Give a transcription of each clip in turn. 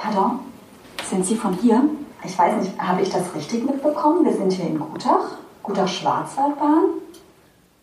Pardon? Sind Sie von hier? Ich weiß nicht, habe ich das richtig mitbekommen? Wir sind hier in Gutach, Gutach-Schwarzwaldbahn.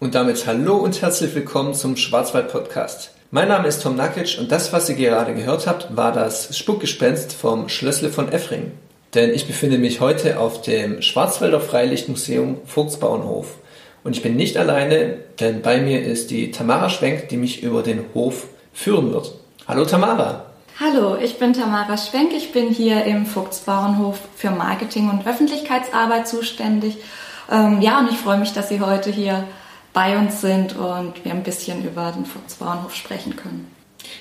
Und damit hallo und herzlich willkommen zum Schwarzwald-Podcast. Mein Name ist Tom Nakic und das, was ihr gerade gehört habt, war das Spukgespenst vom Schlössle von Effring. Denn ich befinde mich heute auf dem Schwarzwälder Freilichtmuseum Vogtsbauernhof. Und ich bin nicht alleine, denn bei mir ist die Tamara Schwenk, die mich über den Hof führen wird. Hallo Tamara! Hallo, ich bin Tamara Schwenk. Ich bin hier im Vogtsbauernhof für Marketing und Öffentlichkeitsarbeit zuständig. Ähm, ja, und ich freue mich, dass Sie heute hier bei uns sind und wir ein bisschen über den Vogtsbauernhof sprechen können.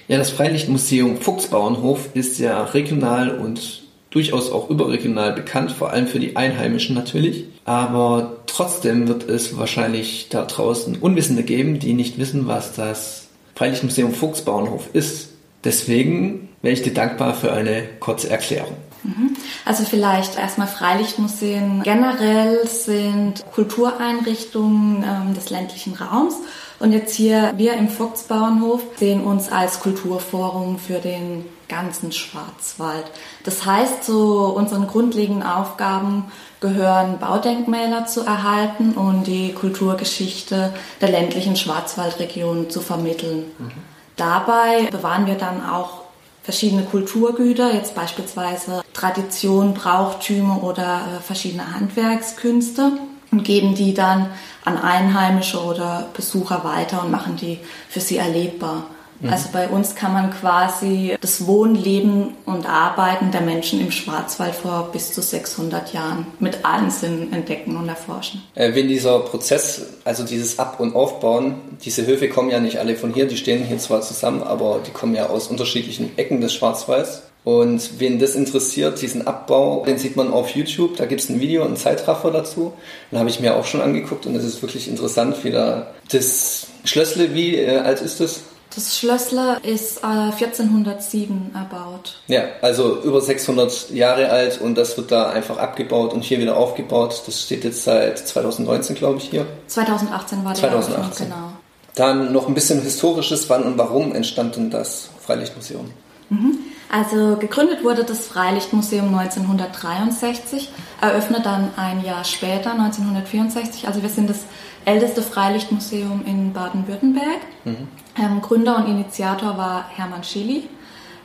Ja, das Freilichtmuseum Fuchsbauernhof ist ja regional und durchaus auch überregional bekannt, vor allem für die Einheimischen natürlich. Aber trotzdem wird es wahrscheinlich da draußen Unwissende geben, die nicht wissen, was das Freilichtmuseum Fuchsbauernhof ist. Deswegen wäre ich dir dankbar für eine kurze Erklärung. Mhm. Also vielleicht erstmal Freilichtmuseen generell sind Kultureinrichtungen ähm, des ländlichen Raums. Und jetzt hier, wir im Vogtsbauernhof sehen uns als Kulturforum für den ganzen Schwarzwald. Das heißt, zu unseren grundlegenden Aufgaben gehören Baudenkmäler zu erhalten und die Kulturgeschichte der ländlichen Schwarzwaldregion zu vermitteln. Mhm. Dabei bewahren wir dann auch verschiedene Kulturgüter, jetzt beispielsweise Tradition, Brauchtümer oder äh, verschiedene Handwerkskünste und geben die dann an Einheimische oder Besucher weiter und machen die für sie erlebbar. Mhm. Also bei uns kann man quasi das Wohnen, Leben und Arbeiten der Menschen im Schwarzwald vor bis zu 600 Jahren mit allen Sinnen entdecken und erforschen. Äh, wenn dieser Prozess, also dieses Ab- und Aufbauen, diese Höfe kommen ja nicht alle von hier, die stehen hier zwar zusammen, aber die kommen ja aus unterschiedlichen Ecken des Schwarzwalds. Und wen das interessiert, diesen Abbau, den sieht man auf YouTube. Da gibt es ein Video, ein Zeitraffer dazu. Den habe ich mir auch schon angeguckt und es ist wirklich interessant, wie da das Schlössle, wie äh, alt ist das? Das Schlössle ist äh, 1407 erbaut. Ja, also über 600 Jahre alt und das wird da einfach abgebaut und hier wieder aufgebaut. Das steht jetzt seit 2019, glaube ich, hier. 2018 war der 2018. Eröffnung, genau. Dann noch ein bisschen historisches, wann und warum entstand denn das Freilichtmuseum? Mhm. Also gegründet wurde das Freilichtmuseum 1963, eröffnet dann ein Jahr später, 1964. Also wir sind das älteste Freilichtmuseum in Baden-Württemberg. Mhm. Ähm, Gründer und Initiator war Hermann Schily.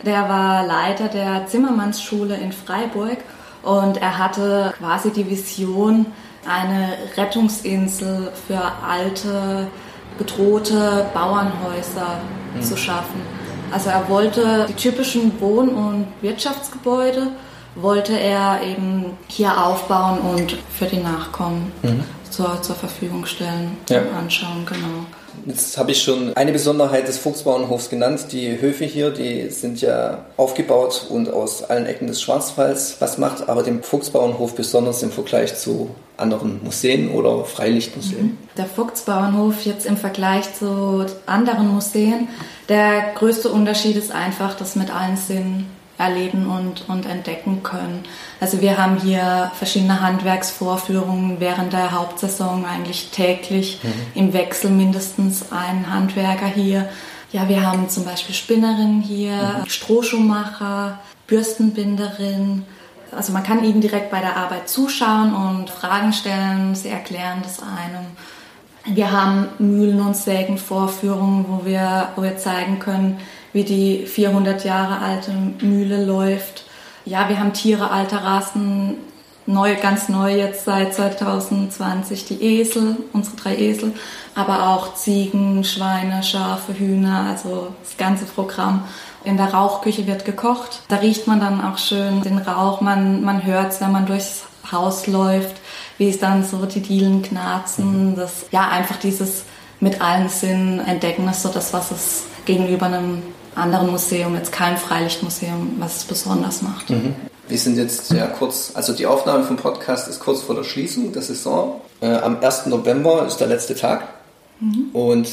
Der war Leiter der Zimmermannsschule in Freiburg und er hatte quasi die Vision, eine Rettungsinsel für alte, bedrohte Bauernhäuser mhm. zu schaffen. Also er wollte die typischen Wohn- und Wirtschaftsgebäude wollte er eben hier aufbauen und für die Nachkommen mhm. zur, zur Verfügung stellen ja. anschauen, genau. Jetzt habe ich schon eine Besonderheit des Fuchsbauernhofs genannt. Die Höfe hier, die sind ja aufgebaut und aus allen Ecken des Schwarzwalds. Was macht aber den Fuchsbauernhof besonders im Vergleich zu anderen Museen oder Freilichtmuseen? Mhm. Der Fuchsbauernhof jetzt im Vergleich zu anderen Museen, der größte Unterschied ist einfach, dass mit allen Sinnen erleben und, und entdecken können. Also wir haben hier verschiedene Handwerksvorführungen während der Hauptsaison eigentlich täglich mhm. im Wechsel mindestens einen Handwerker hier. Ja, wir haben zum Beispiel Spinnerinnen hier, mhm. Strohschuhmacher, Bürstenbinderin. Also man kann ihnen direkt bei der Arbeit zuschauen und Fragen stellen, sie erklären das einem. Wir haben Mühlen- und Sägenvorführungen, wo wir, wo wir zeigen können, wie die 400 Jahre alte Mühle läuft. Ja, wir haben Tiere alter Rassen, neu, ganz neu jetzt seit 2020 die Esel, unsere drei Esel, aber auch Ziegen, Schweine, Schafe, Hühner, also das ganze Programm. In der Rauchküche wird gekocht. Da riecht man dann auch schön den Rauch. Man, man hört es, wenn man durchs Haus läuft, wie es dann so die Dielen knarzen. Das, ja, einfach dieses mit allen Sinnen entdecken ist so das, was es gegenüber einem anderen Museum, jetzt kein Freilichtmuseum, was es besonders macht. Mhm. Wir sind jetzt ja kurz, also die Aufnahme vom Podcast ist kurz vor der Schließung der Saison. Äh, am 1. November ist der letzte Tag mhm. und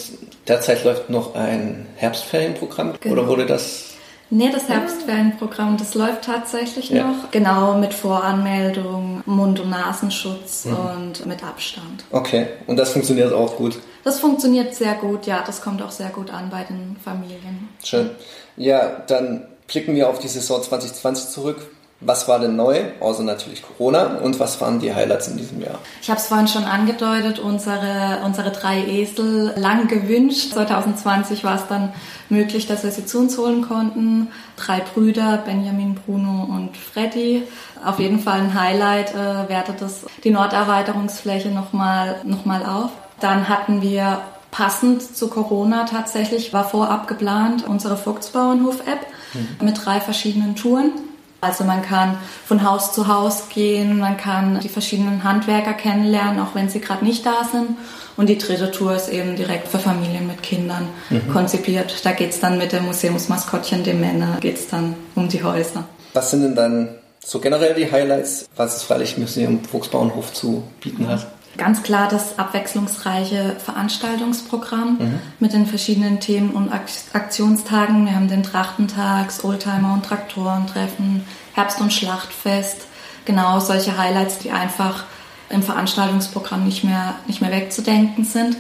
derzeit läuft noch ein Herbstferienprogramm. Genau. Oder wurde das Nee, das Herbstferienprogramm, das läuft tatsächlich ja. noch. Genau, mit Voranmeldung, Mund- und Nasenschutz mhm. und mit Abstand. Okay, und das funktioniert auch gut? Das funktioniert sehr gut, ja. Das kommt auch sehr gut an bei den Familien. Schön. Ja, dann blicken wir auf die Saison 2020 zurück. Was war denn neu, außer natürlich Corona? Und was waren die Highlights in diesem Jahr? Ich habe es vorhin schon angedeutet, unsere, unsere drei Esel lang gewünscht. 2020 war es dann möglich, dass wir sie zu uns holen konnten. Drei Brüder, Benjamin, Bruno und Freddy. Auf jeden Fall ein Highlight, äh, wertet das die Norderweiterungsfläche nochmal noch mal auf. Dann hatten wir passend zu Corona tatsächlich, war vorab geplant, unsere Vogtsbauernhof-App mhm. mit drei verschiedenen Touren. Also man kann von Haus zu Haus gehen, man kann die verschiedenen Handwerker kennenlernen, auch wenn sie gerade nicht da sind. Und die dritte Tour ist eben direkt für Familien mit Kindern mhm. konzipiert. Da geht es dann mit dem Museumsmaskottchen, dem Männer, geht es dann um die Häuser. Was sind denn dann so generell die Highlights, was das Freilich Museum Volksbauernhof zu bieten hat? Ganz klar das abwechslungsreiche Veranstaltungsprogramm mhm. mit den verschiedenen Themen und Aktionstagen. Wir haben den Trachtentags, Oldtimer und Traktorentreffen, Herbst- und Schlachtfest. Genau solche Highlights, die einfach im Veranstaltungsprogramm nicht mehr, nicht mehr wegzudenken sind.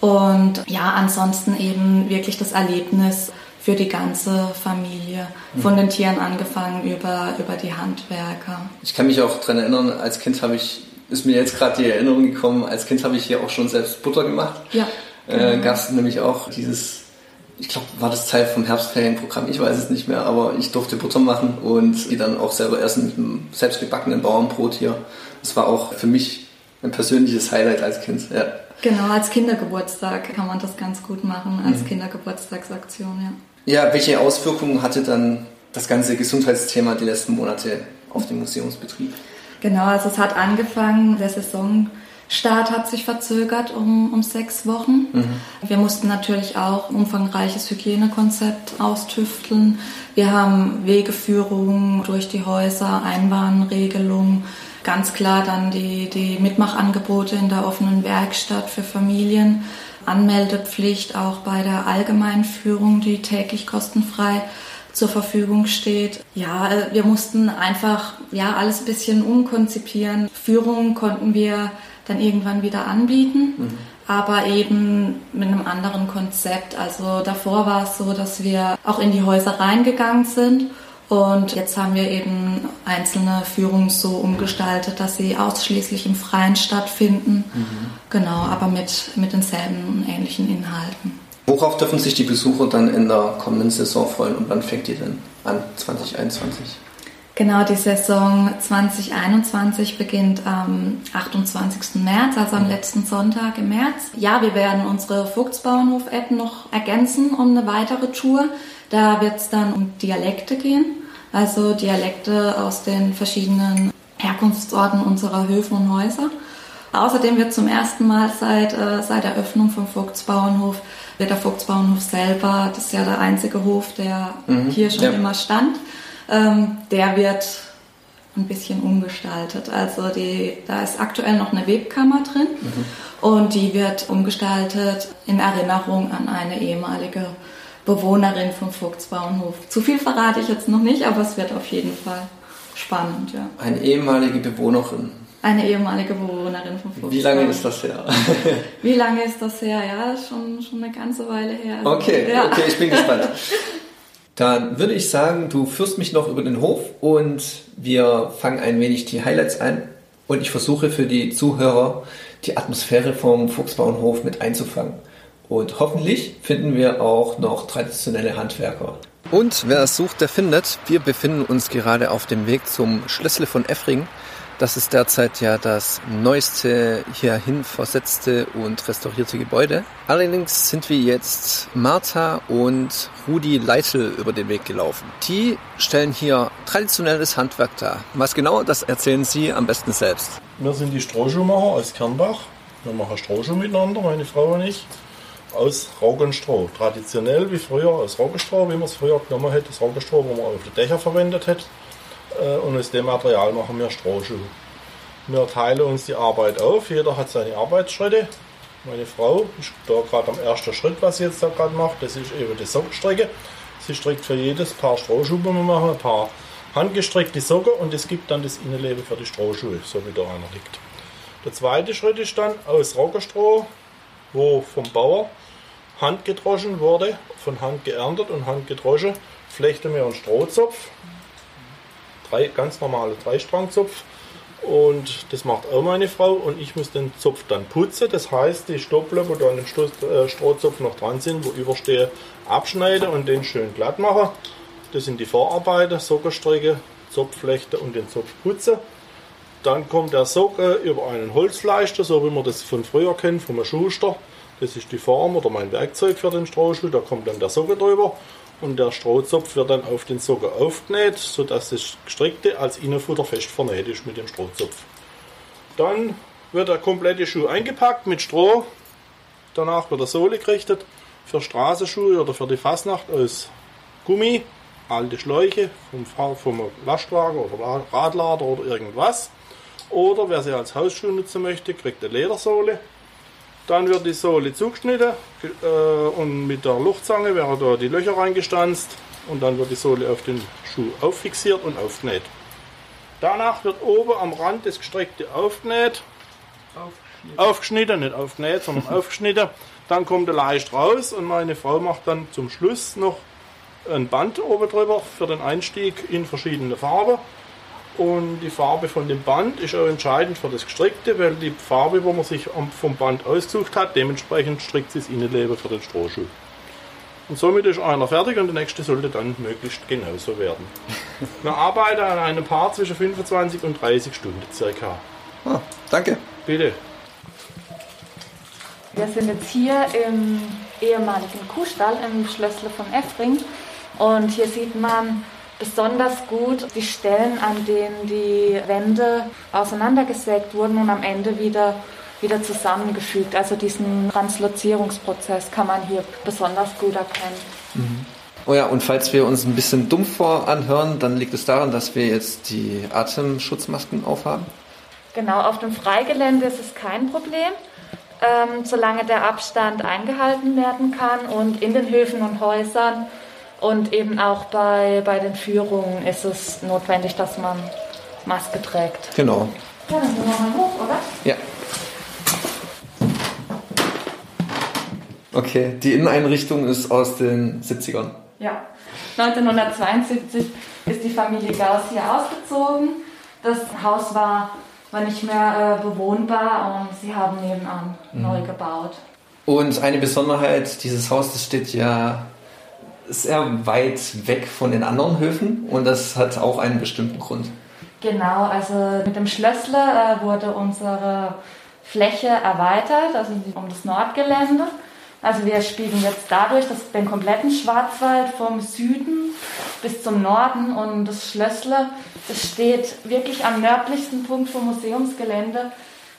Und ja, ansonsten eben wirklich das Erlebnis für die ganze Familie, von den Tieren angefangen über, über die Handwerker. Ich kann mich auch daran erinnern, als Kind habe ich ist mir jetzt gerade die Erinnerung gekommen, als Kind habe ich hier auch schon selbst Butter gemacht. Ja. Äh, Gab es nämlich auch dieses, ich glaube, war das Teil vom Herbstferienprogramm, ich weiß es nicht mehr, aber ich durfte Butter machen und die dann auch selber essen mit einem selbstgebackenen Bauernbrot hier. Das war auch für mich ein persönliches Highlight als Kind. Ja. Genau, als Kindergeburtstag kann man das ganz gut machen, als mhm. Kindergeburtstagsaktion, ja. Ja, welche Auswirkungen hatte dann das ganze Gesundheitsthema die letzten Monate auf den Museumsbetrieb? Genau, also es hat angefangen, der Saisonstart hat sich verzögert um, um sechs Wochen. Mhm. Wir mussten natürlich auch ein umfangreiches Hygienekonzept austüfteln. Wir haben Wegeführungen durch die Häuser, Einbahnregelungen, ganz klar dann die, die Mitmachangebote in der offenen Werkstatt für Familien. Anmeldepflicht auch bei der Allgemeinführung, die täglich kostenfrei zur Verfügung steht. Ja, wir mussten einfach ja alles ein bisschen umkonzipieren. Führung konnten wir dann irgendwann wieder anbieten, mhm. aber eben mit einem anderen Konzept. Also davor war es so, dass wir auch in die Häuser reingegangen sind und jetzt haben wir eben einzelne Führungen so umgestaltet, dass sie ausschließlich im Freien stattfinden. Mhm. Genau, aber mit, mit denselben und ähnlichen Inhalten. Worauf dürfen sich die Besucher dann in der kommenden Saison freuen und wann fängt die denn an, 2021? Genau, die Saison 2021 beginnt am 28. März, also am letzten Sonntag im März. Ja, wir werden unsere Vogtsbauernhof-App noch ergänzen um eine weitere Tour. Da wird es dann um Dialekte gehen, also Dialekte aus den verschiedenen Herkunftsorten unserer Höfe und Häuser. Außerdem wird zum ersten Mal seit, äh, seit Eröffnung vom Vogtsbauernhof wird der Vogtsbauernhof selber, das ist ja der einzige Hof, der mhm, hier schon ja. immer stand, ähm, der wird ein bisschen umgestaltet. Also die, da ist aktuell noch eine Webkammer drin mhm. und die wird umgestaltet in Erinnerung an eine ehemalige Bewohnerin vom Vogtsbauernhof. Zu viel verrate ich jetzt noch nicht, aber es wird auf jeden Fall spannend. Ja. Eine ehemalige Bewohnerin. Eine ehemalige Bewohnerin von Fuchsbau. Wie lange ist das her? Wie lange ist das her? Ja, schon, schon eine ganze Weile her. Okay, ja. okay, ich bin gespannt. Dann würde ich sagen, du führst mich noch über den Hof und wir fangen ein wenig die Highlights ein und ich versuche für die Zuhörer die Atmosphäre vom Fuchsbauernhof mit einzufangen. Und hoffentlich finden wir auch noch traditionelle Handwerker. Und wer es sucht, der findet. Wir befinden uns gerade auf dem Weg zum Schlössle von Effring. Das ist derzeit ja das neueste hierhin versetzte und restaurierte Gebäude. Allerdings sind wir jetzt Martha und Rudi Leitl über den Weg gelaufen. Die stellen hier traditionelles Handwerk dar. Was genau, das erzählen Sie am besten selbst. Wir sind die Strohschuhmacher aus Kernbach. Wir machen Strohschuh miteinander, meine Frau und ich. Aus Raugenstroh. Traditionell wie früher aus Raugenstroh, wie man es früher genommen hätte. Das Raugenstroh, wo man auf die Dächer verwendet hat. Äh, und aus dem Material machen wir Strohschuhe. Wir teilen uns die Arbeit auf, jeder hat seine Arbeitsschritte. Meine Frau ist da gerade am ersten Schritt, was sie jetzt da gerade macht, das ist eben die Sockenstrecke. Sie strickt für jedes Paar Strohschuhe, wir machen ein paar handgestrickte Socken und es gibt dann das Innenleben für die Strohschuhe, so wie da einer liegt. Der zweite Schritt ist dann aus Roggenstroh, wo vom Bauer handgedroschen wurde, von Hand geerntet und handgedroschen flechte mir einen Strohzopf, drei, ganz normale Dreistrangzopf und das macht auch meine Frau und ich muss den Zopf dann putzen. Das heißt, die Stopple, wo dann im Strohzopf noch dran sind, wo überstehe, abschneide und den schön glatt mache. Das sind die Vorarbeiten, Sockerstrecke, Zopfflechte und den Zopf putzen. Dann kommt der Socke über einen Holzleister, so wie man das von früher kennt, vom Schuster. Das ist die Form oder mein Werkzeug für den Strohschuh. Da kommt dann der Socke drüber und der Strohzopf wird dann auf den Socke aufgenäht, sodass das Gestrickte als Innenfutter fest vernäht ist mit dem Strohzopf. Dann wird der komplette Schuh eingepackt mit Stroh. Danach wird der Sohle gerichtet. Für Straßenschuhe oder für die Fasnacht aus Gummi, alte Schläuche vom, vom Lastwagen oder Radlader oder irgendwas. Oder wer sie als Hausschuh nutzen möchte, kriegt eine Ledersohle. Dann wird die Sohle zugeschnitten äh, und mit der Luchtzange werden da die Löcher reingestanzt und dann wird die Sohle auf den Schuh auffixiert und aufgenäht. Danach wird oben am Rand das Gestreckte aufgenäht. Aufgeschnitten. aufgeschnitten, nicht aufgenäht, sondern aufgeschnitten. Dann kommt der Leicht raus und meine Frau macht dann zum Schluss noch ein Band oben drüber für den Einstieg in verschiedene Farben. Und die Farbe von dem Band ist auch entscheidend für das Gestrickte, weil die Farbe, wo man sich vom Band ausgesucht hat, dementsprechend strickt sie das Innenleben für den Strohschuh. Und somit ist einer fertig und der nächste sollte dann möglichst genauso werden. Wir arbeiten an einem Paar zwischen 25 und 30 Stunden circa. Ah, danke. Bitte. Wir sind jetzt hier im ehemaligen Kuhstall im Schlössle von Effring und hier sieht man besonders gut die Stellen, an denen die Wände auseinandergesägt wurden und am Ende wieder, wieder zusammengefügt. Also diesen Translozierungsprozess kann man hier besonders gut erkennen. Mhm. Oh ja, und falls wir uns ein bisschen dumpf voranhören, dann liegt es daran, dass wir jetzt die Atemschutzmasken aufhaben. Genau, auf dem Freigelände ist es kein Problem, ähm, solange der Abstand eingehalten werden kann. Und in den Höfen und Häusern und eben auch bei, bei den Führungen ist es notwendig, dass man Maske trägt. Genau. Ja, dann gehen wir mal hoch, oder? Ja. Okay, die Inneneinrichtung ist aus den 70ern. Ja. 1972 ist die Familie Gauss hier ausgezogen. Das Haus war, war nicht mehr äh, bewohnbar und sie haben nebenan mhm. neu gebaut. Und eine Besonderheit dieses Hauses steht ja sehr weit weg von den anderen Höfen und das hat auch einen bestimmten Grund. Genau, also mit dem Schlössle äh, wurde unsere Fläche erweitert, also um das Nordgelände. Also wir spielen jetzt dadurch dass den kompletten Schwarzwald vom Süden bis zum Norden und das Schlössle, das steht wirklich am nördlichsten Punkt vom Museumsgelände,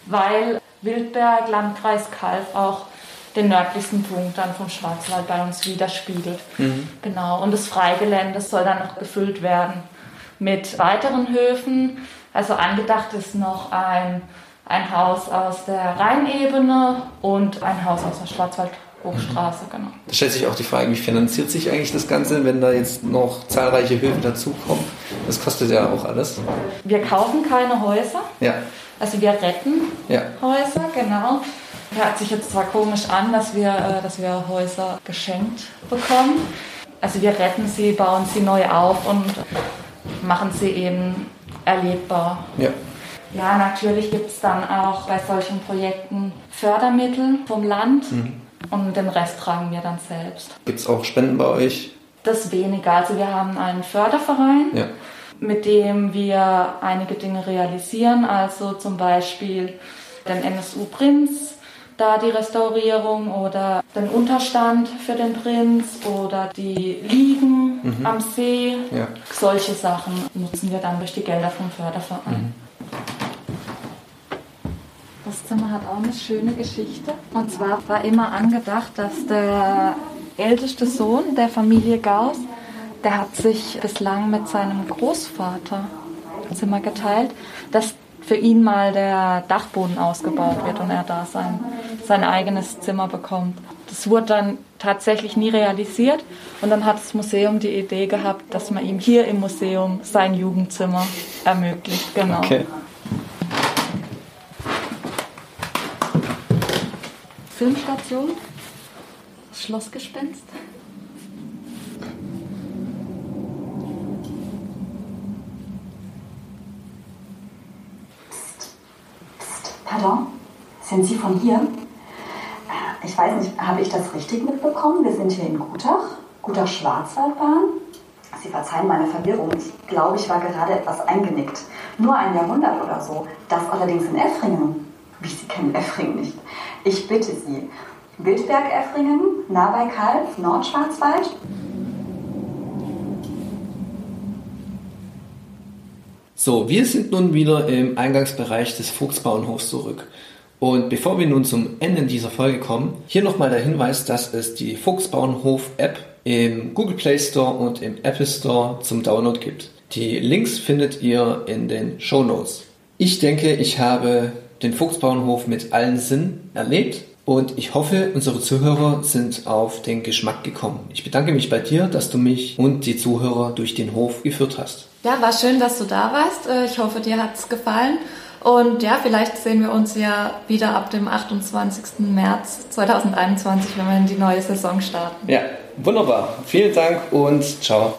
weil Wildberg, Landkreis Kalf auch den nördlichsten Punkt dann vom Schwarzwald bei uns widerspiegelt. Mhm. Genau. Und das Freigelände soll dann noch gefüllt werden mit weiteren Höfen. Also angedacht ist noch ein, ein Haus aus der Rheinebene und ein Haus aus der Schwarzwaldhochstraße, genau. Da stellt sich auch die Frage, wie finanziert sich eigentlich das Ganze, wenn da jetzt noch zahlreiche Höfe dazukommen? Das kostet ja auch alles. Wir kaufen keine Häuser. Ja. Also wir retten ja. Häuser, genau. Hört sich jetzt zwar komisch an, dass wir, äh, dass wir Häuser geschenkt bekommen. Also wir retten sie, bauen sie neu auf und machen sie eben erlebbar. Ja. Ja, natürlich gibt es dann auch bei solchen Projekten Fördermittel vom Land mhm. und den Rest tragen wir dann selbst. Gibt es auch Spenden bei euch? Das weniger. Also wir haben einen Förderverein, ja. mit dem wir einige Dinge realisieren. Also zum Beispiel den NSU Prinz, da die Restaurierung oder den Unterstand für den Prinz oder die Liegen mhm. am See. Ja. Solche Sachen nutzen wir dann durch die Gelder vom Förderverein. Mhm. Das Zimmer hat auch eine schöne Geschichte. Und zwar war immer angedacht, dass der älteste Sohn der Familie Gauss, der hat sich bislang mit seinem Großvater Zimmer geteilt, dass für ihn mal der Dachboden ausgebaut wird und er da sein, sein eigenes Zimmer bekommt. Das wurde dann tatsächlich nie realisiert und dann hat das Museum die Idee gehabt, dass man ihm hier im Museum sein Jugendzimmer ermöglicht. Genau. Okay. Filmstation, Schlossgespenst. Pardon? Sind Sie von hier? Ich weiß nicht, habe ich das richtig mitbekommen? Wir sind hier in Gutach, Gutach-Schwarzwaldbahn. Sie verzeihen meine Verwirrung. Ich glaube, ich war gerade etwas eingenickt. Nur ein Jahrhundert oder so. Das allerdings in Effringen. Wie Sie kennen Effringen nicht. Ich bitte Sie. Wildberg-Effringen, nah bei Kalf, Nordschwarzwald. So, wir sind nun wieder im Eingangsbereich des Fuchsbauernhofs zurück. Und bevor wir nun zum Ende dieser Folge kommen, hier nochmal der Hinweis, dass es die Fuchsbauernhof-App im Google Play Store und im Apple Store zum Download gibt. Die Links findet ihr in den Show Notes. Ich denke, ich habe den Fuchsbauernhof mit allen Sinnen erlebt und ich hoffe, unsere Zuhörer sind auf den Geschmack gekommen. Ich bedanke mich bei dir, dass du mich und die Zuhörer durch den Hof geführt hast. Ja, war schön, dass du da warst. Äh, ich hoffe, dir hat es gefallen. Und ja, vielleicht sehen wir uns ja wieder ab dem 28. März 2021, wenn wir in die neue Saison starten. Ja, wunderbar. Vielen Dank und ciao.